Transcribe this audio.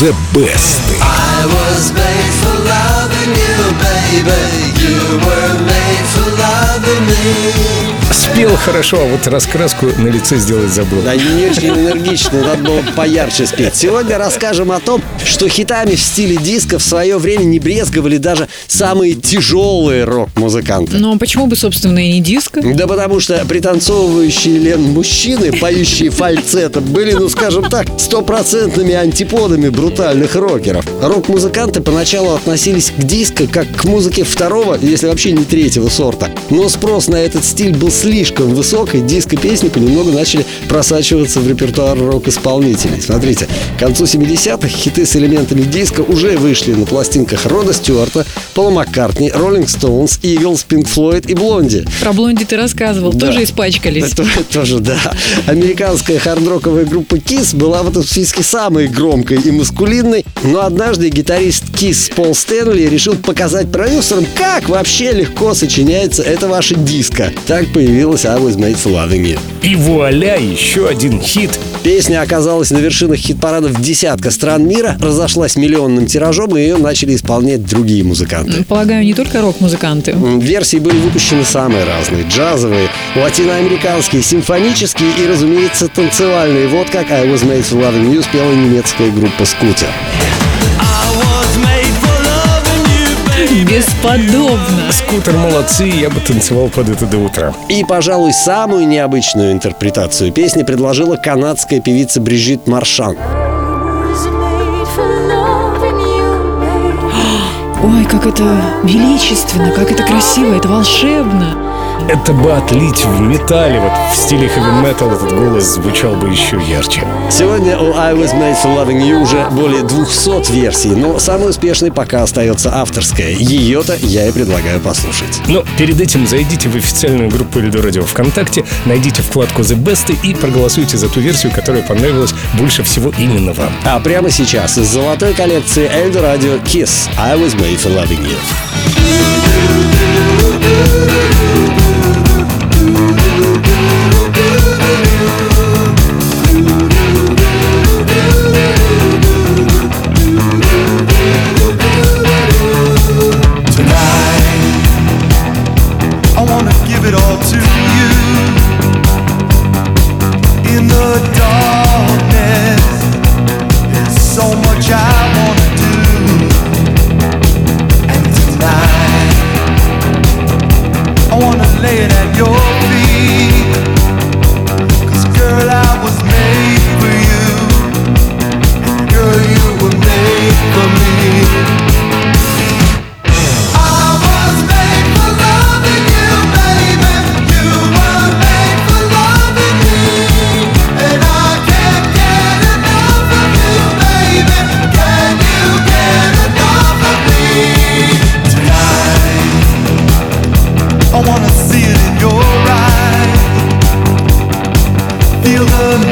The Best. I was made for loving you, baby. You were made for loving me. Спел хорошо, а вот раскраску на лице сделать забыл. Да, не очень энергично, надо было поярче спеть. Сегодня расскажем о том, что хитами в стиле диско в свое время не брезговали даже самые тяжелые рок-музыканты. Но почему бы, собственно, и не диско? Да потому что пританцовывающие Лен мужчины, поющие фальцетом, были, ну скажем так, стопроцентными антиподами брутальных рокеров. Рок-музыканты поначалу относились к диско как к музыке второго, если вообще не третьего сорта. Но спрос на этот стиль был слишком высок, и диско-песни понемногу начали просачиваться в репертуар рок-исполнителей. Смотрите, к концу 70-х хиты с элементами диска уже вышли на пластинках Рода Стюарта, Пола Маккартни, Роллинг Стоунс, Иглс, Пинк Флойд и Блонди. Про Блонди ты рассказывал, Да. тоже испачкались. Это тоже, да. Американская хард-роковая группа Kiss была в этом списке самой громкой и маскулинной, но однажды гитарист Kiss Пол Стэнли решил показать продюсерам, как вообще легко сочиняется это ваше диско. Так появилась I Was Made for Loving You. И вуаля, еще один хит. Песня оказалась на вершинах хит-парадов десятка стран мира, разошлась миллионным тиражом, и ее начали исполнять другие музыканты. Полагаю, не только рок-музыканты. Версии были выпущены самые разные. Джазовые, латиноамериканские, симфонические и, разумеется, танцевальные. Вот как I Was Made for Loving You спела немецкая группа «Скутер». Бесподобно. Скутер молодцы, я бы танцевал под это до утра. И, пожалуй, самую необычную интерпретацию песни предложила канадская певица Брижит Маршан. Ой, как это величественно, как это красиво, это волшебно. Это бы отлить в металле, вот в стиле хэви метал этот голос звучал бы еще ярче. Сегодня у I Was Made for Loving You уже более 200 версий, но самой успешной пока остается авторская. Ее-то я и предлагаю послушать. Но перед этим зайдите в официальную группу Эльдо Радио ВКонтакте, найдите вкладку The Best и проголосуйте за ту версию, которая понравилась больше всего именно вам. А прямо сейчас из золотой коллекции Эльдо Радио Kiss I Was Made for Loving You. wanna lay it at your feel the